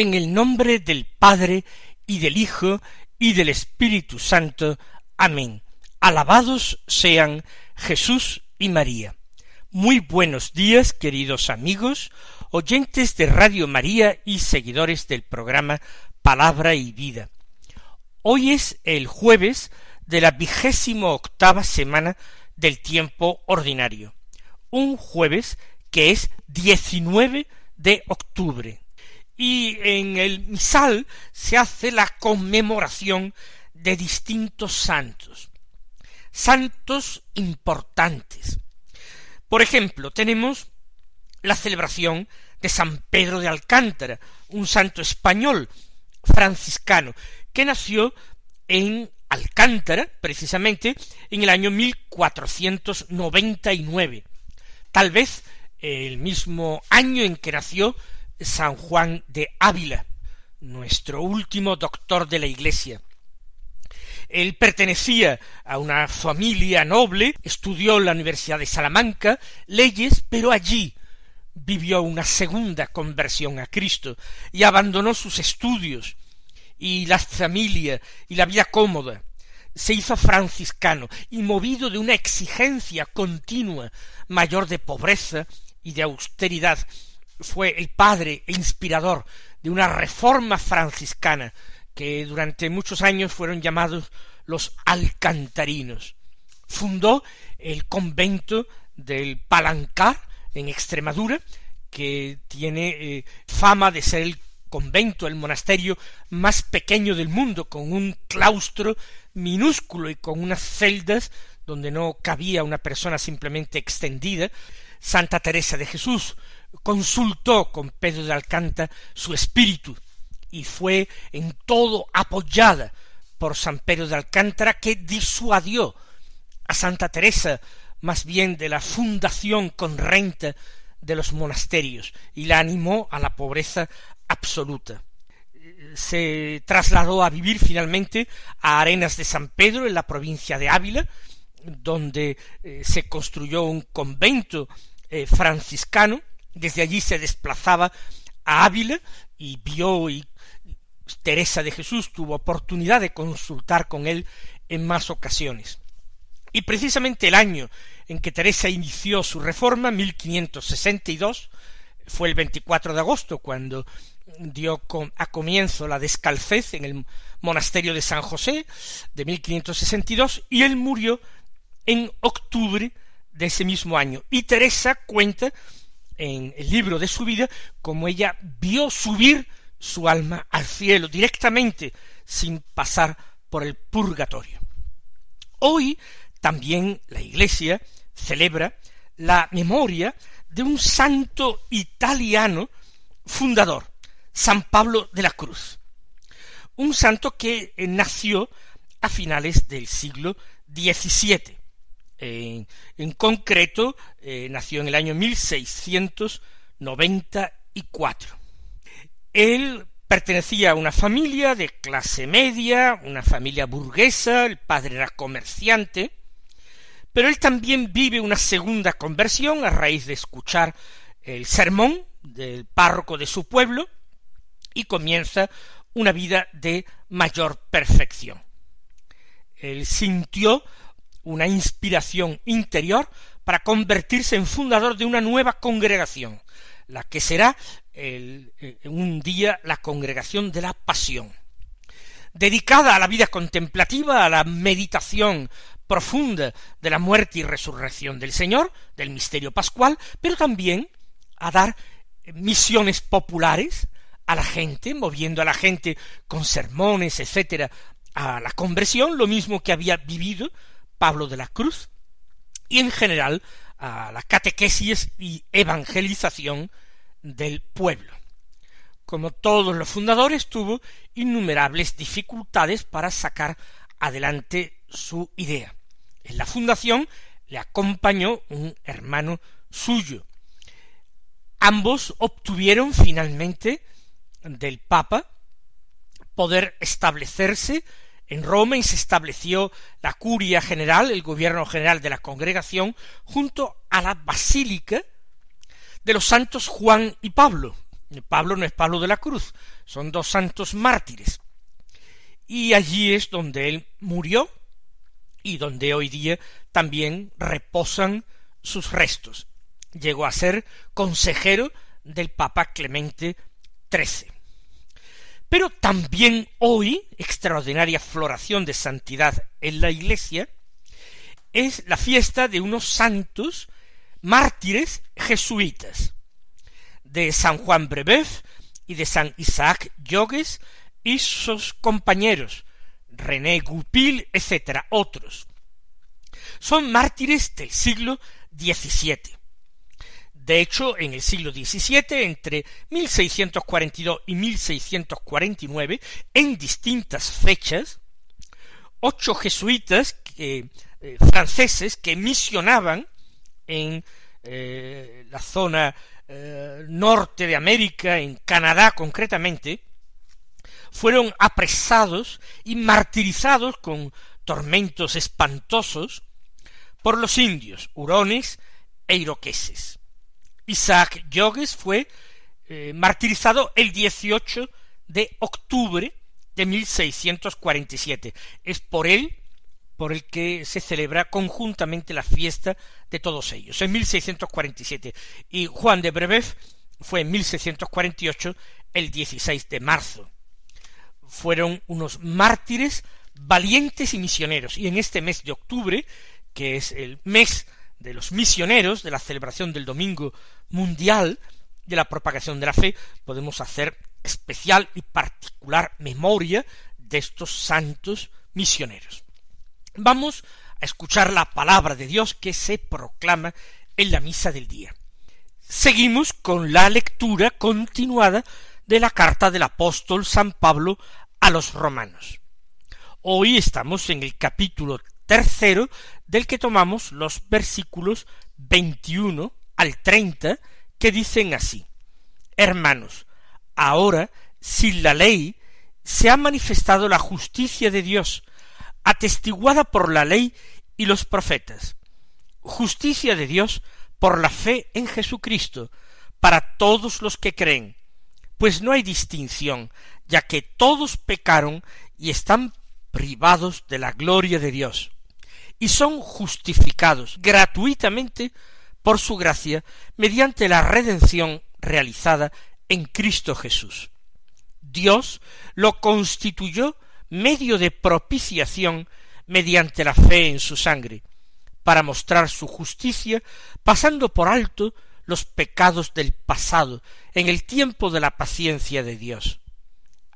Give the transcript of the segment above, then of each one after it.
En el nombre del Padre y del Hijo y del Espíritu Santo. Amén. Alabados sean Jesús y María. Muy buenos días, queridos amigos, oyentes de Radio María y seguidores del programa Palabra y Vida. Hoy es el jueves de la vigésimo octava semana del tiempo ordinario, un jueves que es 19 de octubre y en el misal se hace la conmemoración de distintos santos, santos importantes. Por ejemplo, tenemos la celebración de San Pedro de Alcántara, un santo español franciscano, que nació en Alcántara, precisamente, en el año 1499, tal vez el mismo año en que nació San Juan de Ávila, nuestro último doctor de la Iglesia. Él pertenecía a una familia noble, estudió en la Universidad de Salamanca leyes, pero allí vivió una segunda conversión a Cristo y abandonó sus estudios y la familia y la vida cómoda. Se hizo franciscano y movido de una exigencia continua mayor de pobreza y de austeridad, fue el padre e inspirador de una reforma franciscana que durante muchos años fueron llamados los alcantarinos. Fundó el convento del Palancar en Extremadura, que tiene eh, fama de ser el convento, el monasterio más pequeño del mundo, con un claustro minúsculo y con unas celdas donde no cabía una persona simplemente extendida. Santa Teresa de Jesús consultó con Pedro de Alcántara su espíritu y fue en todo apoyada por San Pedro de Alcántara que disuadió a Santa Teresa más bien de la fundación con renta de los monasterios y la animó a la pobreza absoluta. Se trasladó a vivir finalmente a Arenas de San Pedro en la provincia de Ávila, donde eh, se construyó un convento eh, franciscano desde allí se desplazaba a Ávila y vio y Teresa de Jesús tuvo oportunidad de consultar con él en más ocasiones. Y precisamente el año en que Teresa inició su reforma, 1562, fue el 24 de agosto cuando dio a comienzo la descalcez en el monasterio de San José de 1562 y él murió en octubre de ese mismo año. Y Teresa cuenta en el libro de su vida como ella vio subir su alma al cielo directamente sin pasar por el purgatorio. Hoy también la Iglesia celebra la memoria de un santo italiano fundador, San Pablo de la Cruz, un santo que nació a finales del siglo XVII en, concreto, eh, nació en el año 1694. Él pertenecía a una familia de clase media, una familia burguesa, el padre era comerciante, pero él también vive una segunda conversión a raíz de escuchar el sermón del párroco de su pueblo y comienza una vida de mayor perfección. Él sintió una inspiración interior para convertirse en fundador de una nueva congregación, la que será eh, un día la congregación de la pasión, dedicada a la vida contemplativa, a la meditación profunda de la muerte y resurrección del Señor, del misterio pascual, pero también a dar misiones populares a la gente, moviendo a la gente con sermones, etcétera, a la conversión, lo mismo que había vivido Pablo de la Cruz, y en general a la catequesis y evangelización del pueblo. como todos los fundadores, tuvo innumerables dificultades para sacar adelante su idea. En la fundación le acompañó un hermano suyo. Ambos obtuvieron finalmente del Papa poder establecerse en Roma se estableció la curia general, el gobierno general de la congregación, junto a la basílica de los santos Juan y Pablo. Pablo no es Pablo de la Cruz, son dos santos mártires. Y allí es donde él murió y donde hoy día también reposan sus restos. Llegó a ser consejero del Papa Clemente XIII. Pero también hoy, extraordinaria floración de santidad en la Iglesia, es la fiesta de unos santos mártires jesuitas, de San Juan Brebeuf y de San Isaac Jogues y sus compañeros, René Goupil, etc., otros. Son mártires del siglo XVII. De hecho, en el siglo XVII, entre 1642 y 1649, en distintas fechas, ocho jesuitas eh, franceses que misionaban en eh, la zona eh, norte de América, en Canadá concretamente, fueron apresados y martirizados con tormentos espantosos por los indios, hurones e iroqueses. Isaac Jogues fue eh, martirizado el 18 de octubre de 1647. Es por él por el que se celebra conjuntamente la fiesta de todos ellos, en 1647. Y Juan de Brebeuf fue en 1648 el 16 de marzo. Fueron unos mártires valientes y misioneros. Y en este mes de octubre, que es el mes de los misioneros, de la celebración del Domingo Mundial de la propagación de la fe, podemos hacer especial y particular memoria de estos santos misioneros. Vamos a escuchar la palabra de Dios que se proclama en la misa del día. Seguimos con la lectura continuada de la carta del apóstol San Pablo a los romanos. Hoy estamos en el capítulo tercero del que tomamos los versículos 21 al 30 que dicen así. Hermanos, ahora sin la ley se ha manifestado la justicia de Dios, atestiguada por la ley y los profetas, justicia de Dios por la fe en Jesucristo, para todos los que creen, pues no hay distinción, ya que todos pecaron y están privados de la gloria de Dios, y son justificados gratuitamente por su gracia mediante la redención realizada en Cristo Jesús. Dios lo constituyó medio de propiciación mediante la fe en su sangre, para mostrar su justicia, pasando por alto los pecados del pasado en el tiempo de la paciencia de Dios.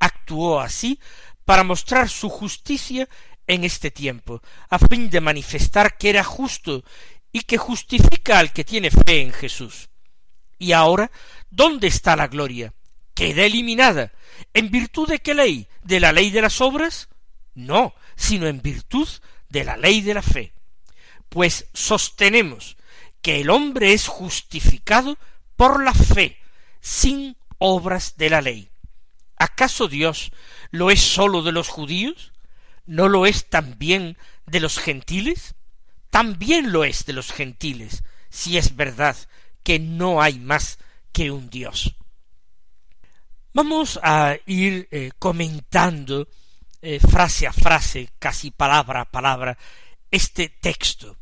Actuó así para mostrar su justicia en este tiempo, a fin de manifestar que era justo y que justifica al que tiene fe en Jesús. Y ahora, ¿dónde está la gloria? Queda eliminada. ¿En virtud de qué ley? ¿De la ley de las obras? No, sino en virtud de la ley de la fe. Pues sostenemos que el hombre es justificado por la fe, sin obras de la ley. ¿Acaso Dios lo es sólo de los judíos? ¿No lo es también de los gentiles? También lo es de los gentiles, si es verdad que no hay más que un Dios. Vamos a ir eh, comentando eh, frase a frase, casi palabra a palabra, este texto.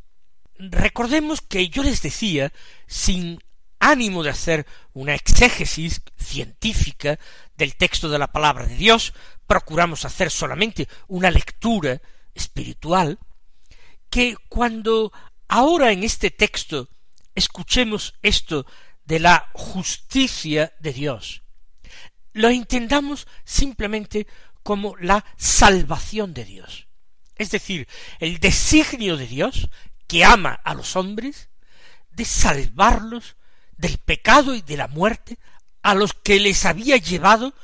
Recordemos que yo les decía, sin ánimo de hacer una exégesis científica del texto de la palabra de Dios, procuramos hacer solamente una lectura espiritual, que cuando ahora en este texto escuchemos esto de la justicia de Dios, lo entendamos simplemente como la salvación de Dios. Es decir, el designio de Dios, que ama a los hombres, de salvarlos del pecado y de la muerte a los que les había llevado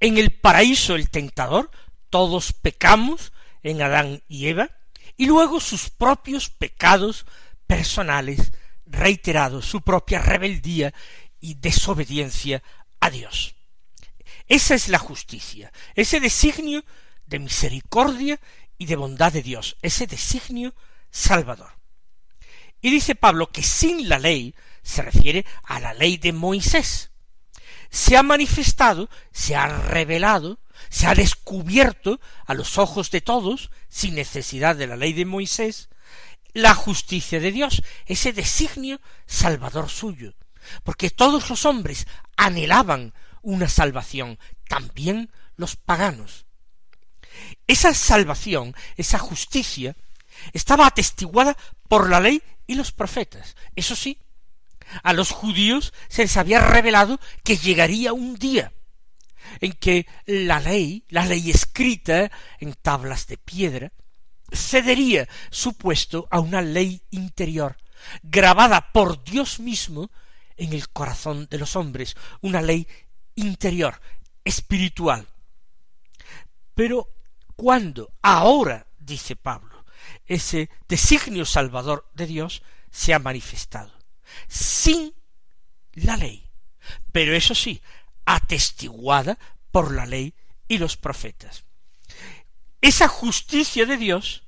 en el paraíso el tentador, todos pecamos en Adán y Eva, y luego sus propios pecados personales reiterados, su propia rebeldía y desobediencia a Dios. Esa es la justicia, ese designio de misericordia y de bondad de Dios, ese designio salvador. Y dice Pablo que sin la ley se refiere a la ley de Moisés. Se ha manifestado, se ha revelado, se ha descubierto a los ojos de todos, sin necesidad de la ley de Moisés, la justicia de Dios, ese designio salvador suyo, porque todos los hombres anhelaban una salvación, también los paganos. Esa salvación, esa justicia, estaba atestiguada por la ley y los profetas. Eso sí, a los judíos se les había revelado que llegaría un día en que la ley, la ley escrita en tablas de piedra, cedería su puesto a una ley interior, grabada por Dios mismo en el corazón de los hombres, una ley interior, espiritual. Pero cuando ahora, dice Pablo, ese designio salvador de Dios se ha manifestado, sin la ley, pero eso sí, atestiguada por la ley y los profetas. Esa justicia de Dios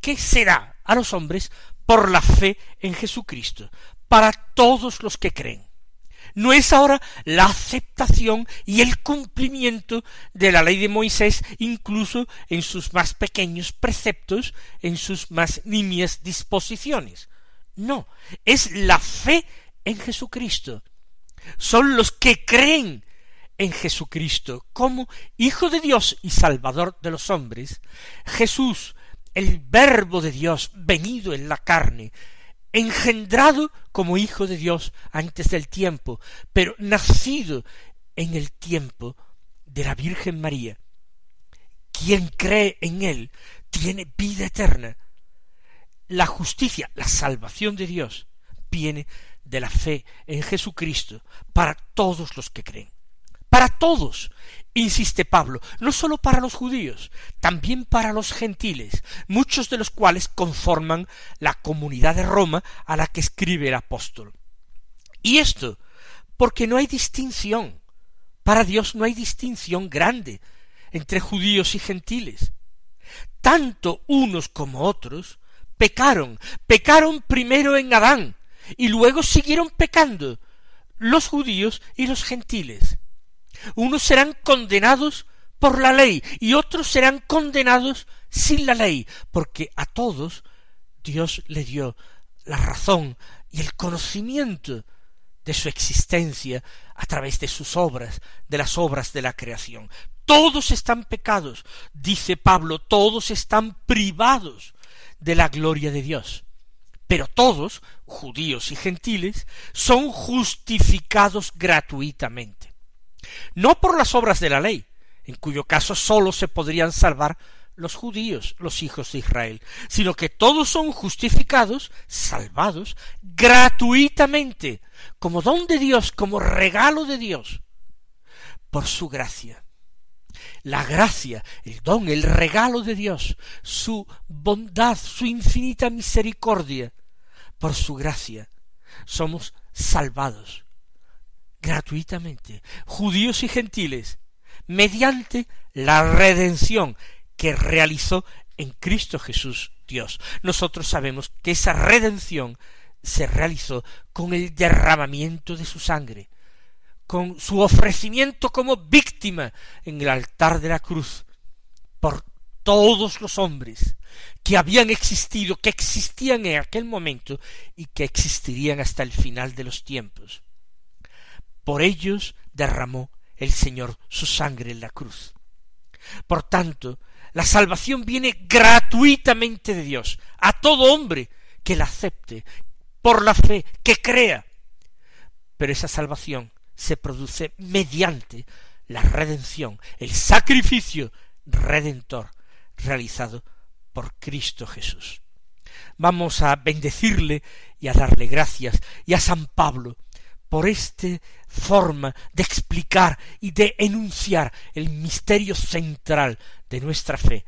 que será a los hombres por la fe en Jesucristo, para todos los que creen no es ahora la aceptación y el cumplimiento de la ley de Moisés, incluso en sus más pequeños preceptos, en sus más nimias disposiciones. No, es la fe en Jesucristo. Son los que creen en Jesucristo como Hijo de Dios y Salvador de los hombres. Jesús, el Verbo de Dios venido en la carne, engendrado como hijo de Dios antes del tiempo, pero nacido en el tiempo de la Virgen María. Quien cree en él tiene vida eterna. La justicia, la salvación de Dios, viene de la fe en Jesucristo para todos los que creen para todos, insiste Pablo, no sólo para los judíos, también para los gentiles, muchos de los cuales conforman la comunidad de Roma a la que escribe el apóstol. Y esto, porque no hay distinción, para Dios no hay distinción grande entre judíos y gentiles. Tanto unos como otros pecaron, pecaron primero en Adán, y luego siguieron pecando los judíos y los gentiles. Unos serán condenados por la ley y otros serán condenados sin la ley, porque a todos Dios le dio la razón y el conocimiento de su existencia a través de sus obras, de las obras de la creación. Todos están pecados, dice Pablo, todos están privados de la gloria de Dios. Pero todos, judíos y gentiles, son justificados gratuitamente no por las obras de la ley, en cuyo caso sólo se podrían salvar los judíos, los hijos de Israel, sino que todos son justificados, salvados, gratuitamente, como don de Dios, como regalo de Dios, por su gracia. La gracia, el don, el regalo de Dios, su bondad, su infinita misericordia, por su gracia, somos salvados gratuitamente, judíos y gentiles, mediante la redención que realizó en Cristo Jesús Dios. Nosotros sabemos que esa redención se realizó con el derramamiento de su sangre, con su ofrecimiento como víctima en el altar de la cruz, por todos los hombres que habían existido, que existían en aquel momento y que existirían hasta el final de los tiempos. Por ellos derramó el Señor su sangre en la cruz. Por tanto, la salvación viene gratuitamente de Dios a todo hombre que la acepte por la fe, que crea. Pero esa salvación se produce mediante la redención, el sacrificio redentor realizado por Cristo Jesús. Vamos a bendecirle y a darle gracias y a San Pablo por esta forma de explicar y de enunciar el misterio central de nuestra fe,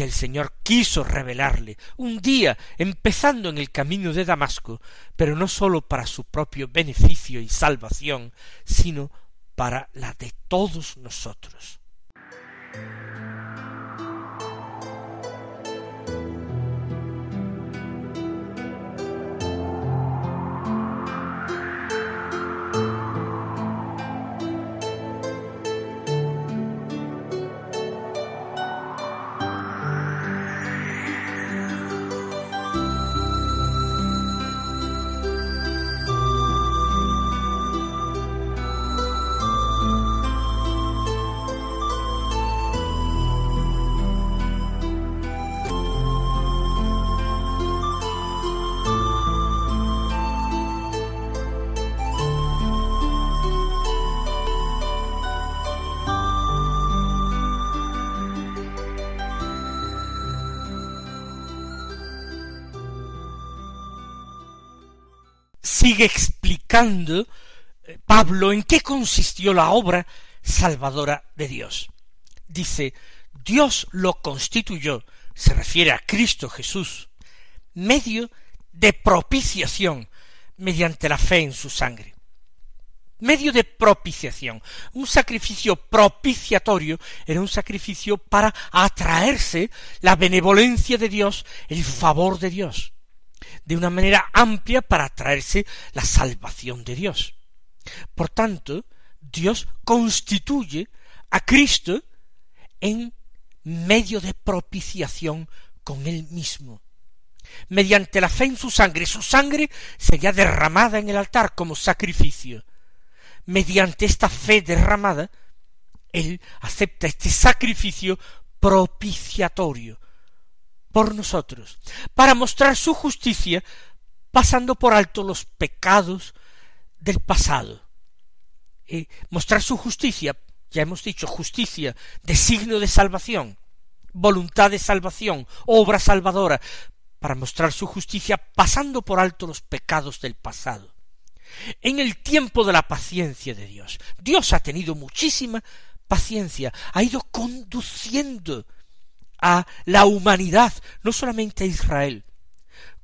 que el Señor quiso revelarle un día empezando en el camino de Damasco, pero no sólo para su propio beneficio y salvación, sino para la de todos nosotros. Sigue explicando eh, Pablo en qué consistió la obra salvadora de Dios. Dice, Dios lo constituyó, se refiere a Cristo Jesús, medio de propiciación mediante la fe en su sangre. Medio de propiciación. Un sacrificio propiciatorio era un sacrificio para atraerse la benevolencia de Dios, el favor de Dios de una manera amplia para traerse la salvación de Dios. Por tanto, Dios constituye a Cristo en medio de propiciación con él mismo. Mediante la fe en su sangre, su sangre sería derramada en el altar como sacrificio. Mediante esta fe derramada, él acepta este sacrificio propiciatorio, por nosotros, para mostrar su justicia, pasando por alto los pecados del pasado. y mostrar su justicia, ya hemos dicho, justicia, de signo de salvación, voluntad de salvación, obra salvadora, para mostrar su justicia pasando por alto los pecados del pasado. En el tiempo de la paciencia de Dios, Dios ha tenido muchísima paciencia, ha ido conduciendo a la humanidad, no solamente a Israel,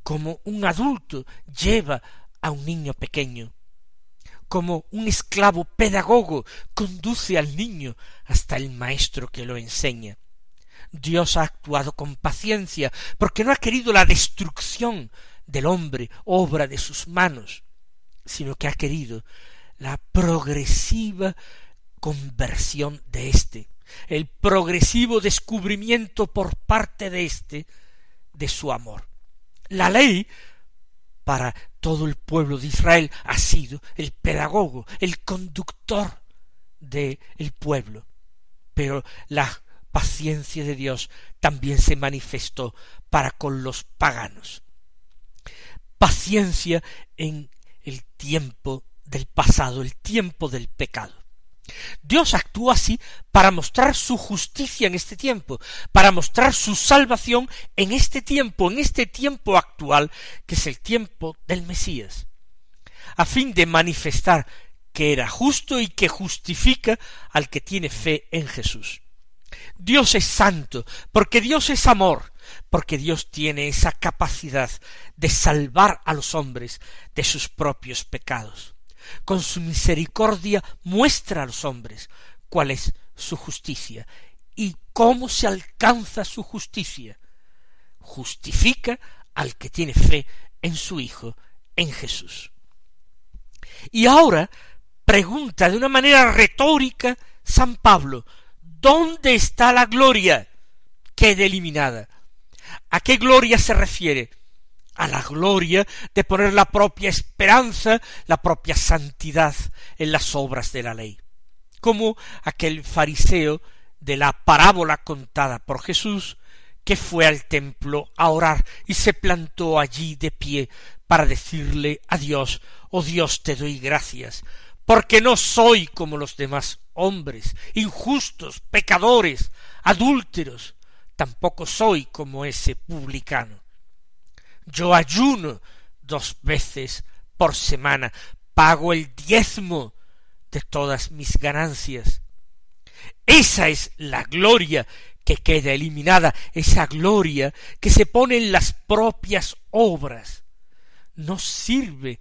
como un adulto lleva a un niño pequeño, como un esclavo pedagogo conduce al niño hasta el maestro que lo enseña. Dios ha actuado con paciencia, porque no ha querido la destrucción del hombre, obra de sus manos, sino que ha querido la progresiva conversión de éste, el progresivo descubrimiento por parte de éste de su amor. La ley para todo el pueblo de Israel ha sido el pedagogo, el conductor del el pueblo. Pero la paciencia de Dios también se manifestó para con los paganos. Paciencia en el tiempo del pasado, el tiempo del pecado. Dios actúa así para mostrar su justicia en este tiempo, para mostrar su salvación en este tiempo, en este tiempo actual, que es el tiempo del Mesías, a fin de manifestar que era justo y que justifica al que tiene fe en Jesús. Dios es santo, porque Dios es amor, porque Dios tiene esa capacidad de salvar a los hombres de sus propios pecados con su misericordia muestra a los hombres cuál es su justicia y cómo se alcanza su justicia. Justifica al que tiene fe en su Hijo, en Jesús. Y ahora pregunta de una manera retórica San Pablo, ¿dónde está la gloria? Queda eliminada. ¿A qué gloria se refiere? A la gloria de poner la propia esperanza, la propia santidad en las obras de la ley. Como aquel fariseo de la parábola contada por Jesús, que fue al templo a orar y se plantó allí de pie para decirle a Dios, oh Dios te doy gracias, porque no soy como los demás hombres, injustos, pecadores, adúlteros, tampoco soy como ese publicano yo ayuno dos veces por semana pago el diezmo de todas mis ganancias. Esa es la gloria que queda eliminada, esa gloria que se pone en las propias obras. No sirve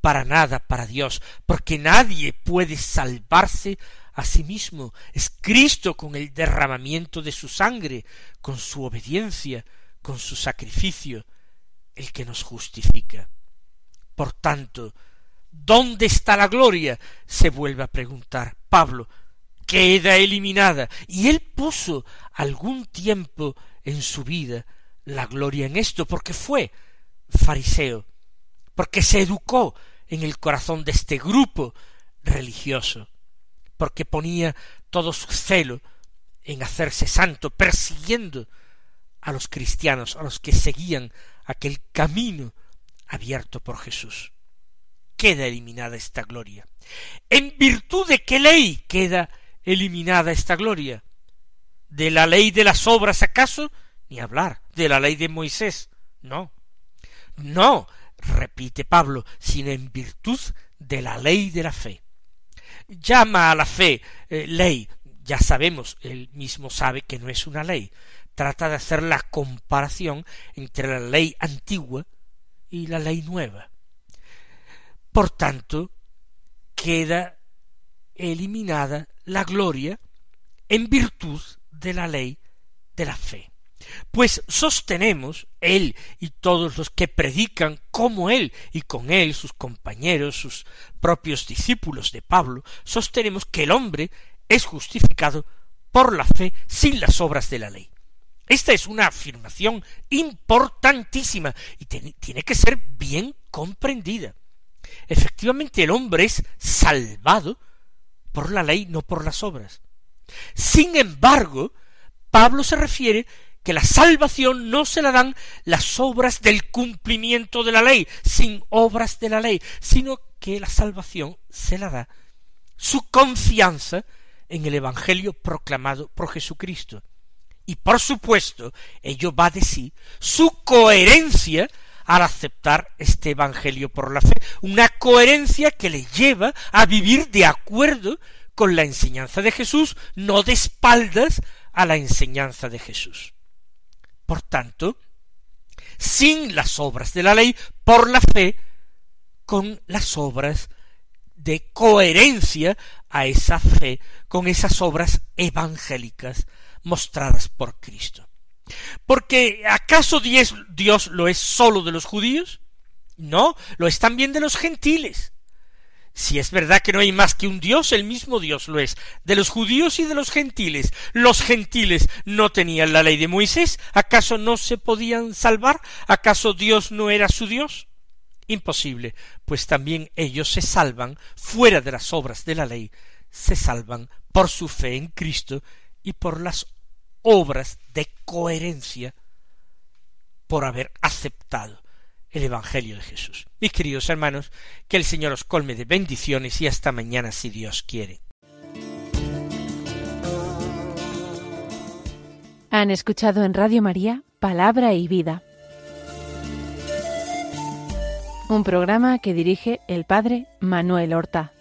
para nada para Dios, porque nadie puede salvarse a sí mismo. Es Cristo con el derramamiento de su sangre, con su obediencia, con su sacrificio, el que nos justifica. Por tanto, ¿dónde está la gloria? se vuelve a preguntar Pablo. Queda eliminada. Y él puso algún tiempo en su vida la gloria en esto, porque fue fariseo, porque se educó en el corazón de este grupo religioso, porque ponía todo su celo en hacerse santo, persiguiendo a los cristianos, a los que seguían aquel camino abierto por Jesús. Queda eliminada esta gloria. ¿En virtud de qué ley queda eliminada esta gloria? ¿De la ley de las obras acaso? Ni hablar. ¿De la ley de Moisés? No. No, repite Pablo, sino en virtud de la ley de la fe. Llama a la fe eh, ley. Ya sabemos, él mismo sabe que no es una ley. Trata de hacer la comparación entre la ley antigua y la ley nueva. Por tanto, queda eliminada la gloria en virtud de la ley de la fe. Pues sostenemos, él y todos los que predican como él y con él sus compañeros, sus propios discípulos de Pablo, sostenemos que el hombre es justificado por la fe sin las obras de la ley. Esta es una afirmación importantísima y tiene que ser bien comprendida. Efectivamente el hombre es salvado por la ley, no por las obras. Sin embargo, Pablo se refiere que la salvación no se la dan las obras del cumplimiento de la ley, sin obras de la ley, sino que la salvación se la da su confianza en el Evangelio proclamado por Jesucristo. Y por supuesto, ello va de sí su coherencia al aceptar este Evangelio por la fe, una coherencia que le lleva a vivir de acuerdo con la enseñanza de Jesús, no de espaldas a la enseñanza de Jesús. Por tanto, sin las obras de la ley, por la fe, con las obras de coherencia a esa fe, con esas obras evangélicas mostradas por Cristo. Porque ¿acaso Dios, lo es sólo de los judíos? No, lo es también de los gentiles. Si es verdad que no hay más que un Dios, el mismo Dios lo es, de los judíos y de los gentiles. Los gentiles no tenían la ley de Moisés, ¿acaso no se podían salvar? ¿Acaso Dios no era su Dios? Imposible, pues también ellos se salvan fuera de las obras de la ley, se salvan por su fe en Cristo y por las obras de coherencia por haber aceptado el Evangelio de Jesús. Mis queridos hermanos, que el Señor os colme de bendiciones y hasta mañana si Dios quiere. Han escuchado en Radio María Palabra y Vida, un programa que dirige el Padre Manuel Horta.